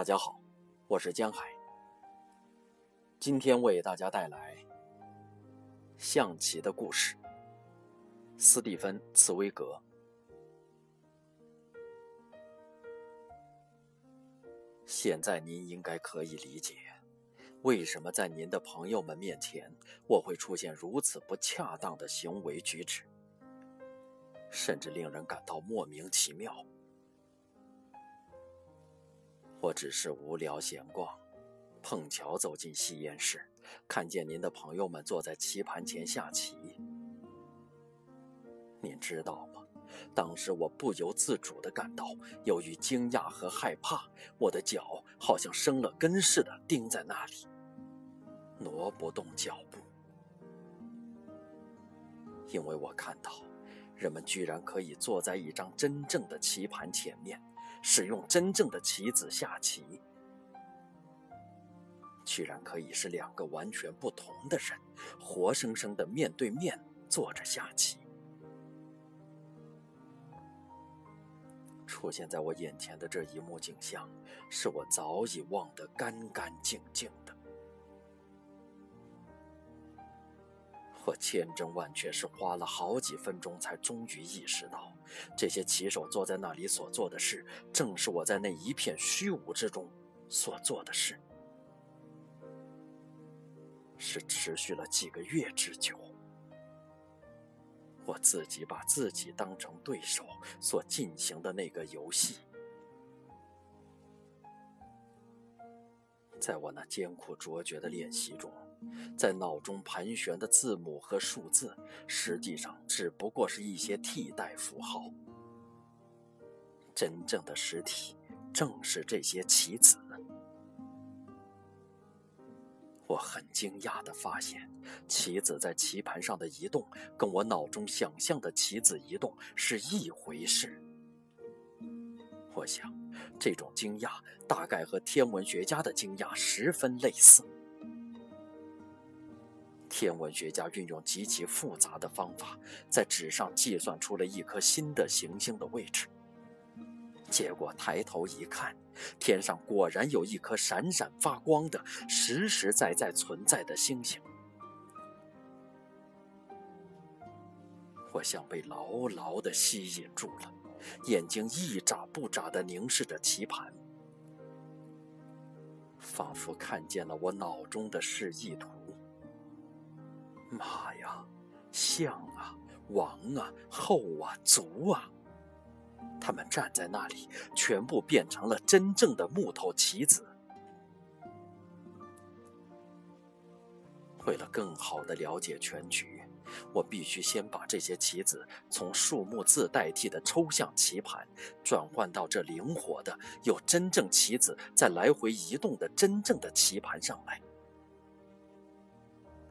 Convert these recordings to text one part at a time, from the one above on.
大家好，我是江海。今天为大家带来象棋的故事。斯蒂芬·茨威格。现在您应该可以理解，为什么在您的朋友们面前，我会出现如此不恰当的行为举止，甚至令人感到莫名其妙。我只是无聊闲逛，碰巧走进吸烟室，看见您的朋友们坐在棋盘前下棋。您知道吗？当时我不由自主地感到，由于惊讶和害怕，我的脚好像生了根似的钉在那里，挪不动脚步。因为我看到，人们居然可以坐在一张真正的棋盘前面。使用真正的棋子下棋，居然可以是两个完全不同的人，活生生的面对面坐着下棋。出现在我眼前的这一幕景象，是我早已忘得干干净净的。我千真万确是花了好几分钟，才终于意识到，这些棋手坐在那里所做的事，正是我在那一片虚无之中所做的事，是持续了几个月之久。我自己把自己当成对手所进行的那个游戏，在我那艰苦卓绝的练习中。在脑中盘旋的字母和数字，实际上只不过是一些替代符号。真正的实体正是这些棋子。我很惊讶地发现，棋子在棋盘上的移动，跟我脑中想象的棋子移动是一回事。我想，这种惊讶大概和天文学家的惊讶十分类似。天文学家运用极其复杂的方法，在纸上计算出了一颗新的行星的位置。结果抬头一看，天上果然有一颗闪闪发光的、实实在在存在的星星。我像被牢牢地吸引住了，眼睛一眨不眨地凝视着棋盘，仿佛看见了我脑中的示意图。妈呀，象啊，王啊，后啊，卒啊，他们站在那里，全部变成了真正的木头棋子。为了更好的了解全局，我必须先把这些棋子从数目字代替的抽象棋盘，转换到这灵活的、有真正棋子在来回移动的真正的棋盘上来。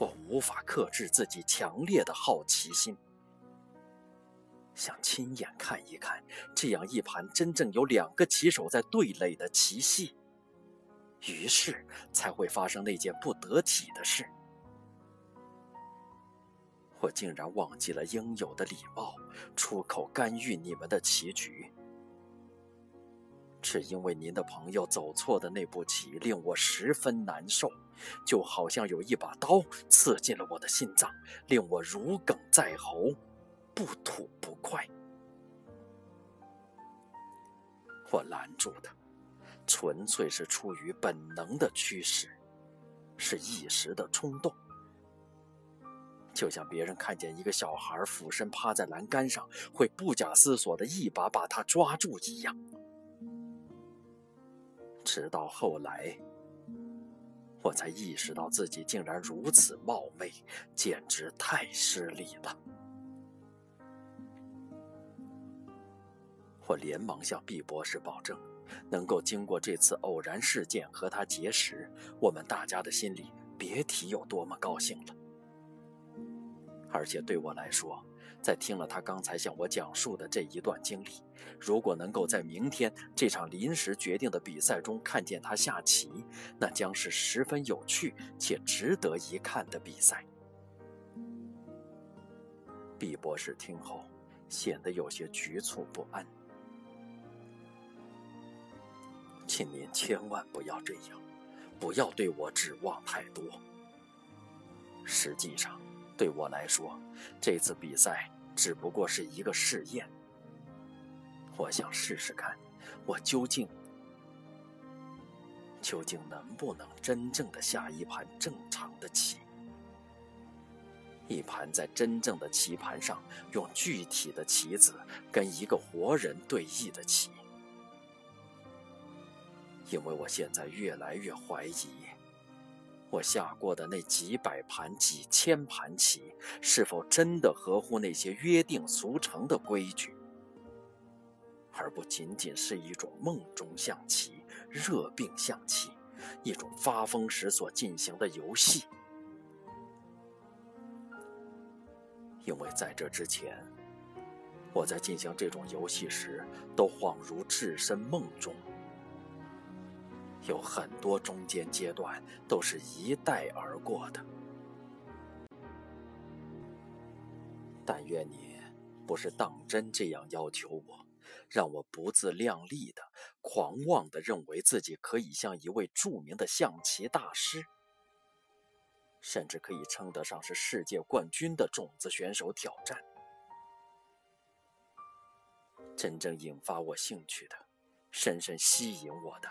我无法克制自己强烈的好奇心，想亲眼看一看这样一盘真正有两个棋手在对垒的棋戏，于是才会发生那件不得体的事。我竟然忘记了应有的礼貌，出口干预你们的棋局。只因为您的朋友走错的那步棋令我十分难受，就好像有一把刀刺进了我的心脏，令我如鲠在喉，不吐不快。我拦住他，纯粹是出于本能的驱使，是一时的冲动，就像别人看见一个小孩俯身趴在栏杆上，会不假思索的一把把他抓住一样。直到后来，我才意识到自己竟然如此冒昧，简直太失礼了。我连忙向毕博士保证，能够经过这次偶然事件和他结识，我们大家的心里别提有多么高兴了。而且对我来说，在听了他刚才向我讲述的这一段经历，如果能够在明天这场临时决定的比赛中看见他下棋，那将是十分有趣且值得一看的比赛。毕博士听后显得有些局促不安。请您千万不要这样，不要对我指望太多。实际上，对我来说，这次比赛只不过是一个试验。我想试试看，我究竟究竟能不能真正的下一盘正常的棋，一盘在真正的棋盘上用具体的棋子跟一个活人对弈的棋。因为我现在越来越怀疑，我下过的那几百盘、几千盘棋，是否真的合乎那些约定俗成的规矩，而不仅仅是一种梦中象棋、热病象棋，一种发疯时所进行的游戏。因为在这之前，我在进行这种游戏时，都恍如置身梦中。有很多中间阶段都是一带而过的，但愿你不是当真这样要求我，让我不自量力的、狂妄的认为自己可以向一位著名的象棋大师，甚至可以称得上是世界冠军的种子选手挑战。真正引发我兴趣的。深深吸引我的，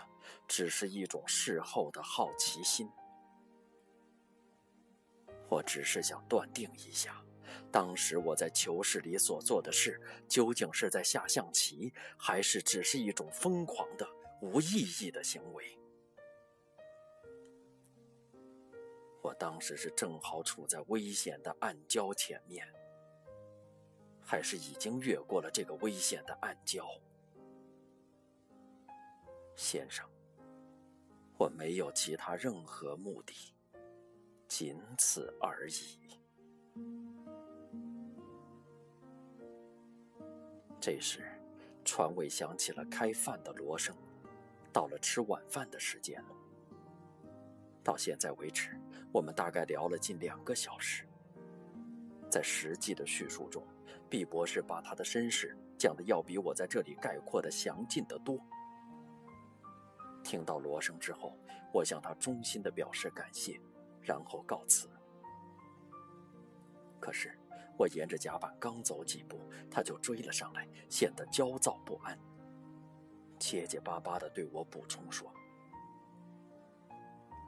只是一种事后的好奇心。我只是想断定一下，当时我在囚室里所做的事，究竟是在下象棋，还是只是一种疯狂的、无意义的行为。我当时是正好处在危险的暗礁前面，还是已经越过了这个危险的暗礁？先生，我没有其他任何目的，仅此而已。这时，船尾响起了开饭的锣声，到了吃晚饭的时间了。到现在为止，我们大概聊了近两个小时。在实际的叙述中，毕博士把他的身世讲的要比我在这里概括的详尽得多。听到锣声之后，我向他衷心的表示感谢，然后告辞。可是，我沿着甲板刚走几步，他就追了上来，显得焦躁不安，结结巴巴的对我补充说：“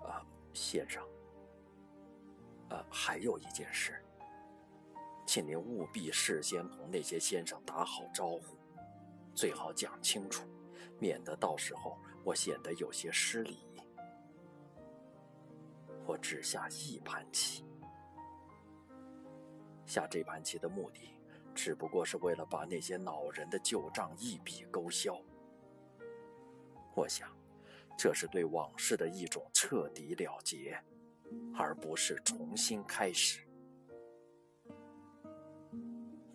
啊，先生，啊，还有一件事，请您务必事先同那些先生打好招呼，最好讲清楚，免得到时候……”我显得有些失礼。我只下一盘棋，下这盘棋的目的，只不过是为了把那些恼人的旧账一笔勾销。我想，这是对往事的一种彻底了结，而不是重新开始。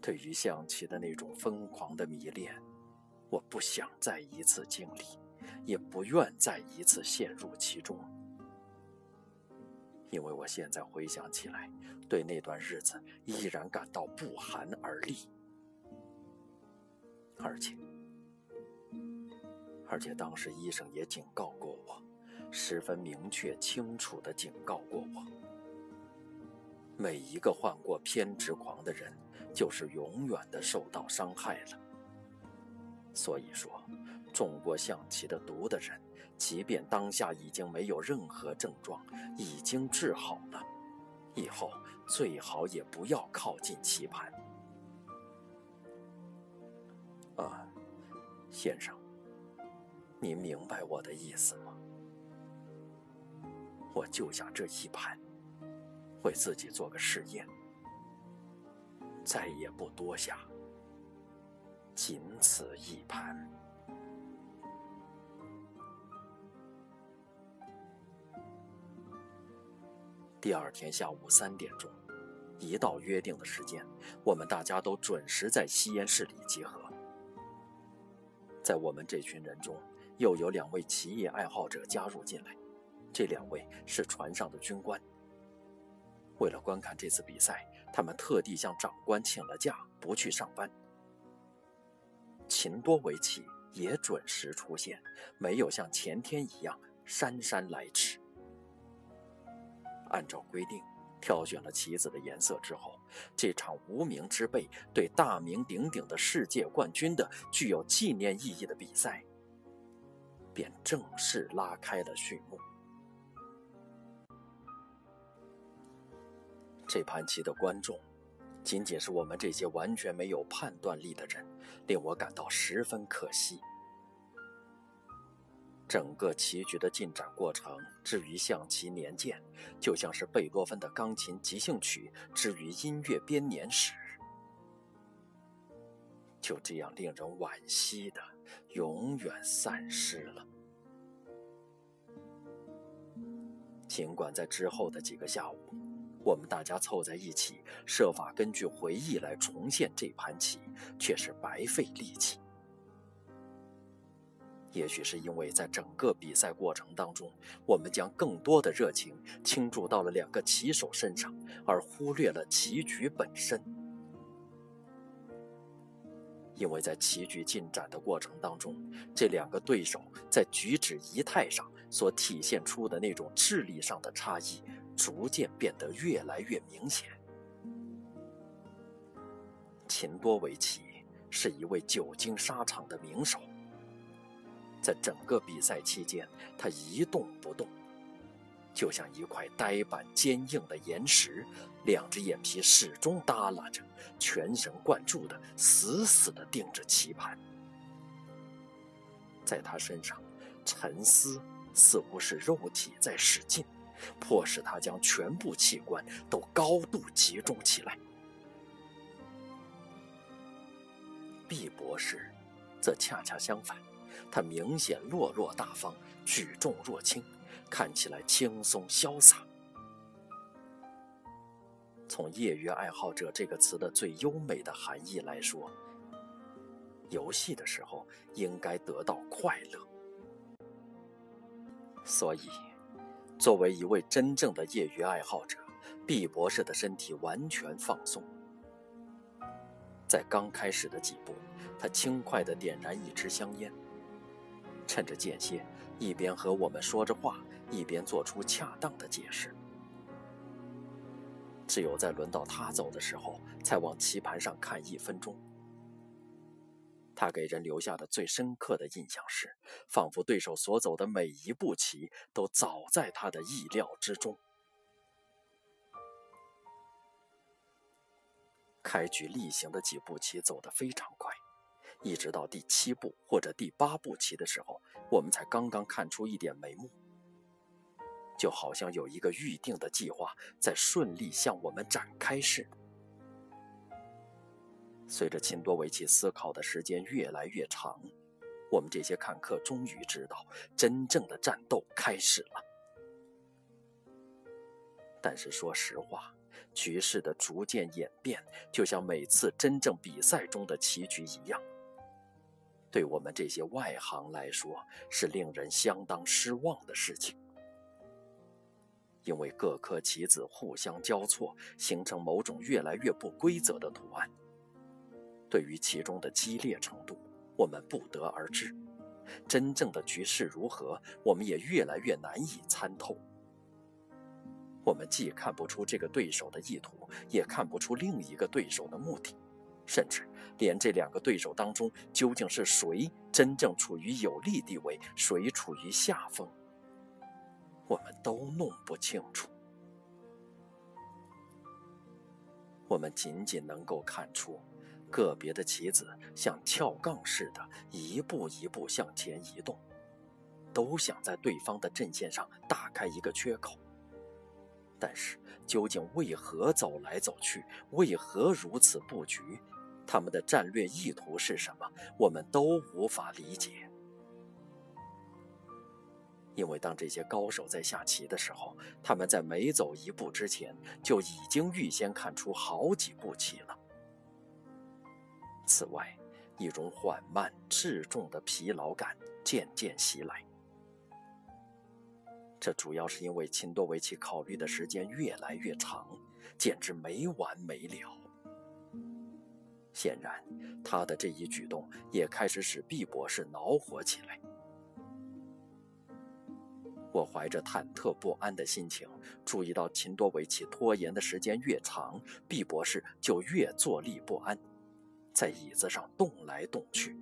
对于象棋的那种疯狂的迷恋，我不想再一次经历。也不愿再一次陷入其中，因为我现在回想起来，对那段日子依然感到不寒而栗，而且，而且当时医生也警告过我，十分明确清楚地警告过我，每一个患过偏执狂的人，就是永远的受到伤害了。所以说。中过象棋的毒的人，即便当下已经没有任何症状，已经治好了，以后最好也不要靠近棋盘。啊，先生，您明白我的意思吗？我就下这一盘，为自己做个试验，再也不多下，仅此一盘。第二天下午三点钟，一到约定的时间，我们大家都准时在吸烟室里集合。在我们这群人中，又有两位棋艺爱好者加入进来，这两位是船上的军官。为了观看这次比赛，他们特地向长官请了假，不去上班。秦多维奇也准时出现，没有像前天一样姗姗来迟。按照规定，挑选了棋子的颜色之后，这场无名之辈对大名鼎鼎的世界冠军的具有纪念意义的比赛，便正式拉开了序幕。这盘棋的观众，仅仅是我们这些完全没有判断力的人，令我感到十分可惜。整个棋局的进展过程，至于象棋年鉴，就像是贝多芬的钢琴即兴曲至于音乐编年史，就这样令人惋惜的永远散失了。尽管在之后的几个下午，我们大家凑在一起，设法根据回忆来重现这盘棋，却是白费力气。也许是因为在整个比赛过程当中，我们将更多的热情倾注到了两个棋手身上，而忽略了棋局本身。因为在棋局进展的过程当中，这两个对手在举止仪态上所体现出的那种智力上的差异，逐渐变得越来越明显。秦多维奇是一位久经沙场的名手。在整个比赛期间，他一动不动，就像一块呆板坚硬的岩石，两只眼皮始终耷拉着，全神贯注地死死地盯着棋盘。在他身上，沉思似乎是肉体在使劲，迫使他将全部器官都高度集中起来。毕博士，则恰恰相反。他明显落落大方，举重若轻，看起来轻松潇洒。从“业余爱好者”这个词的最优美的含义来说，游戏的时候应该得到快乐。所以，作为一位真正的业余爱好者，毕博士的身体完全放松。在刚开始的几步，他轻快地点燃一支香烟。趁着间歇，一边和我们说着话，一边做出恰当的解释。只有在轮到他走的时候，才往棋盘上看一分钟。他给人留下的最深刻的印象是，仿佛对手所走的每一步棋都早在他的意料之中。开局例行的几步棋走得非常快。一直到第七步或者第八步棋的时候，我们才刚刚看出一点眉目，就好像有一个预定的计划在顺利向我们展开似的。随着秦多维奇思考的时间越来越长，我们这些看客终于知道，真正的战斗开始了。但是说实话，局势的逐渐演变，就像每次真正比赛中的棋局一样。对我们这些外行来说，是令人相当失望的事情，因为各颗棋子互相交错，形成某种越来越不规则的图案。对于其中的激烈程度，我们不得而知；真正的局势如何，我们也越来越难以参透。我们既看不出这个对手的意图，也看不出另一个对手的目的。甚至连这两个对手当中究竟是谁真正处于有利地位，谁处于下风，我们都弄不清楚。我们仅仅能够看出，个别的棋子像跳杠似的，一步一步向前移动，都想在对方的阵线上打开一个缺口。但是，究竟为何走来走去，为何如此布局？他们的战略意图是什么？我们都无法理解。因为当这些高手在下棋的时候，他们在每走一步之前就已经预先看出好几步棋了。此外，一种缓慢、质重的疲劳感渐渐袭来。这主要是因为秦多维奇考虑的时间越来越长，简直没完没了。显然，他的这一举动也开始使毕博士恼火起来。我怀着忐忑不安的心情，注意到秦多维奇拖延的时间越长，毕博士就越坐立不安，在椅子上动来动去。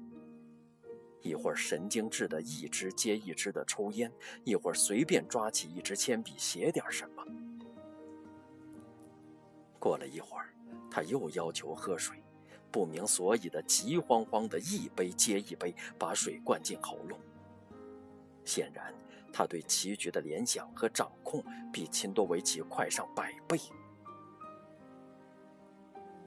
一会儿神经质的一支接一支的抽烟，一会儿随便抓起一支铅笔写点什么。过了一会儿，他又要求喝水，不明所以的急慌慌的一杯接一杯把水灌进喉咙。显然。他对棋局的联想和掌控比秦多维奇快上百倍。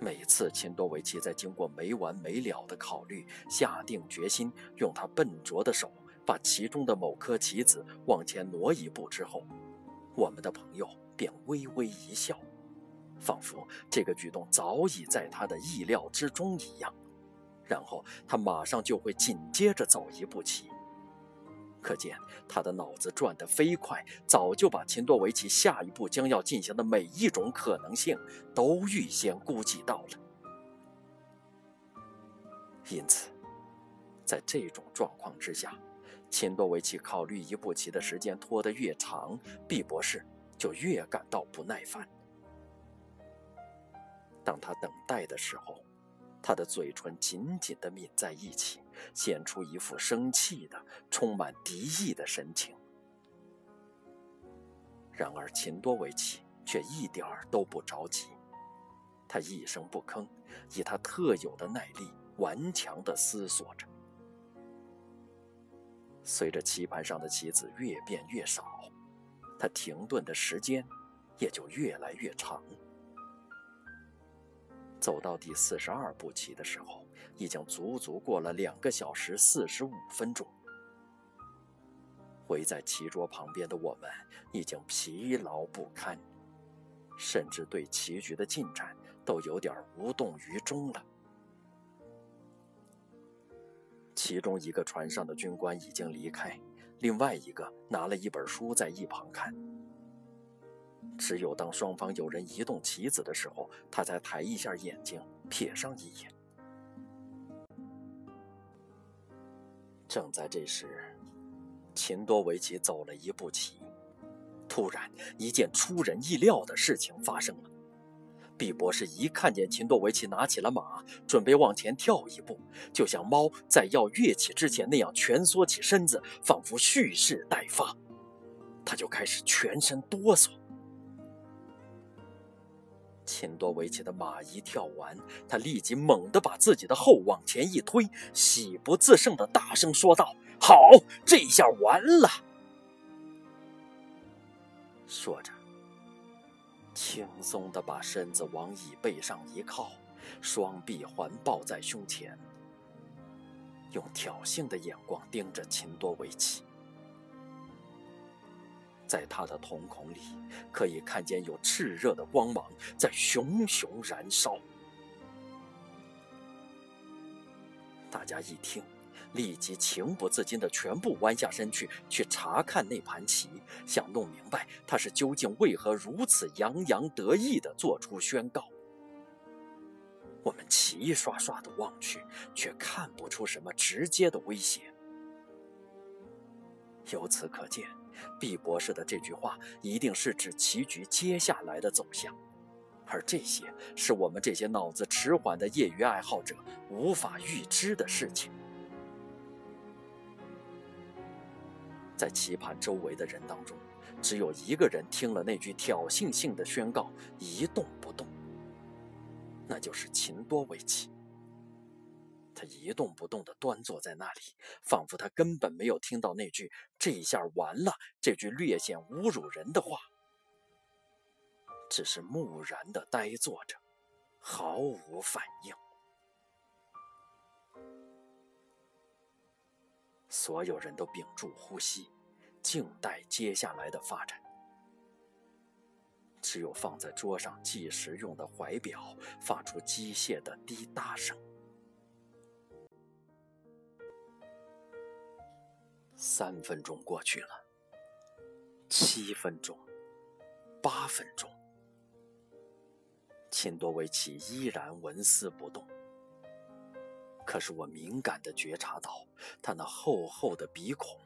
每次秦多维奇在经过没完没了的考虑，下定决心用他笨拙的手把其中的某颗棋子往前挪一步之后，我们的朋友便微微一笑，仿佛这个举动早已在他的意料之中一样。然后他马上就会紧接着走一步棋。可见他的脑子转得飞快，早就把秦多维奇下一步将要进行的每一种可能性都预先估计到了。因此，在这种状况之下，秦多维奇考虑一步棋的时间拖得越长，毕博士就越感到不耐烦。当他等待的时候，他的嘴唇紧紧地抿在一起。显出一副生气的、充满敌意的神情。然而秦多维奇却一点儿都不着急，他一声不吭，以他特有的耐力顽强地思索着。随着棋盘上的棋子越变越少，他停顿的时间也就越来越长。走到第四十二步棋的时候，已经足足过了两个小时四十五分钟。围在棋桌旁边的我们已经疲劳不堪，甚至对棋局的进展都有点无动于衷了。其中一个船上的军官已经离开，另外一个拿了一本书在一旁看。只有当双方有人移动棋子的时候，他才抬一下眼睛，瞥上一眼。正在这时，秦多维奇走了一步棋，突然，一件出人意料的事情发生了。毕博士一看见秦多维奇拿起了马，准备往前跳一步，就像猫在要跃起之前那样蜷缩起身子，仿佛蓄势待发，他就开始全身哆嗦。秦多维奇的马一跳完，他立即猛地把自己的后往前一推，喜不自胜地大声说道：“好，这下完了！”说着，轻松地把身子往椅背上一靠，双臂环抱在胸前，用挑衅的眼光盯着秦多维奇。在他的瞳孔里，可以看见有炽热的光芒在熊熊燃烧。大家一听，立即情不自禁的全部弯下身去，去查看那盘棋，想弄明白他是究竟为何如此洋洋得意的做出宣告。我们齐刷刷的望去，却看不出什么直接的威胁。由此可见。毕博士的这句话一定是指棋局接下来的走向，而这些是我们这些脑子迟缓的业余爱好者无法预知的事情。在棋盘周围的人当中，只有一个人听了那句挑衅性的宣告一动不动，那就是秦多维奇。他一动不动地端坐在那里，仿佛他根本没有听到那句“这下完了”这句略显侮辱人的话，只是木然地呆坐着，毫无反应。所有人都屏住呼吸，静待接下来的发展。只有放在桌上计时用的怀表发出机械的滴答声。三分钟过去了，七分钟，八分钟，秦多维奇依然纹丝不动。可是我敏感的觉察到，他那厚厚的鼻孔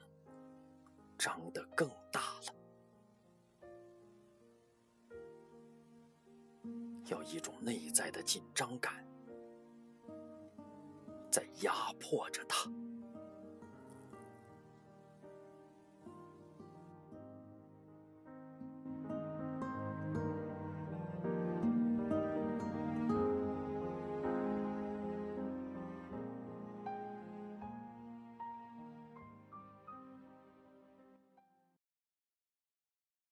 张得更大了。有一种内在的紧张感在压迫着他。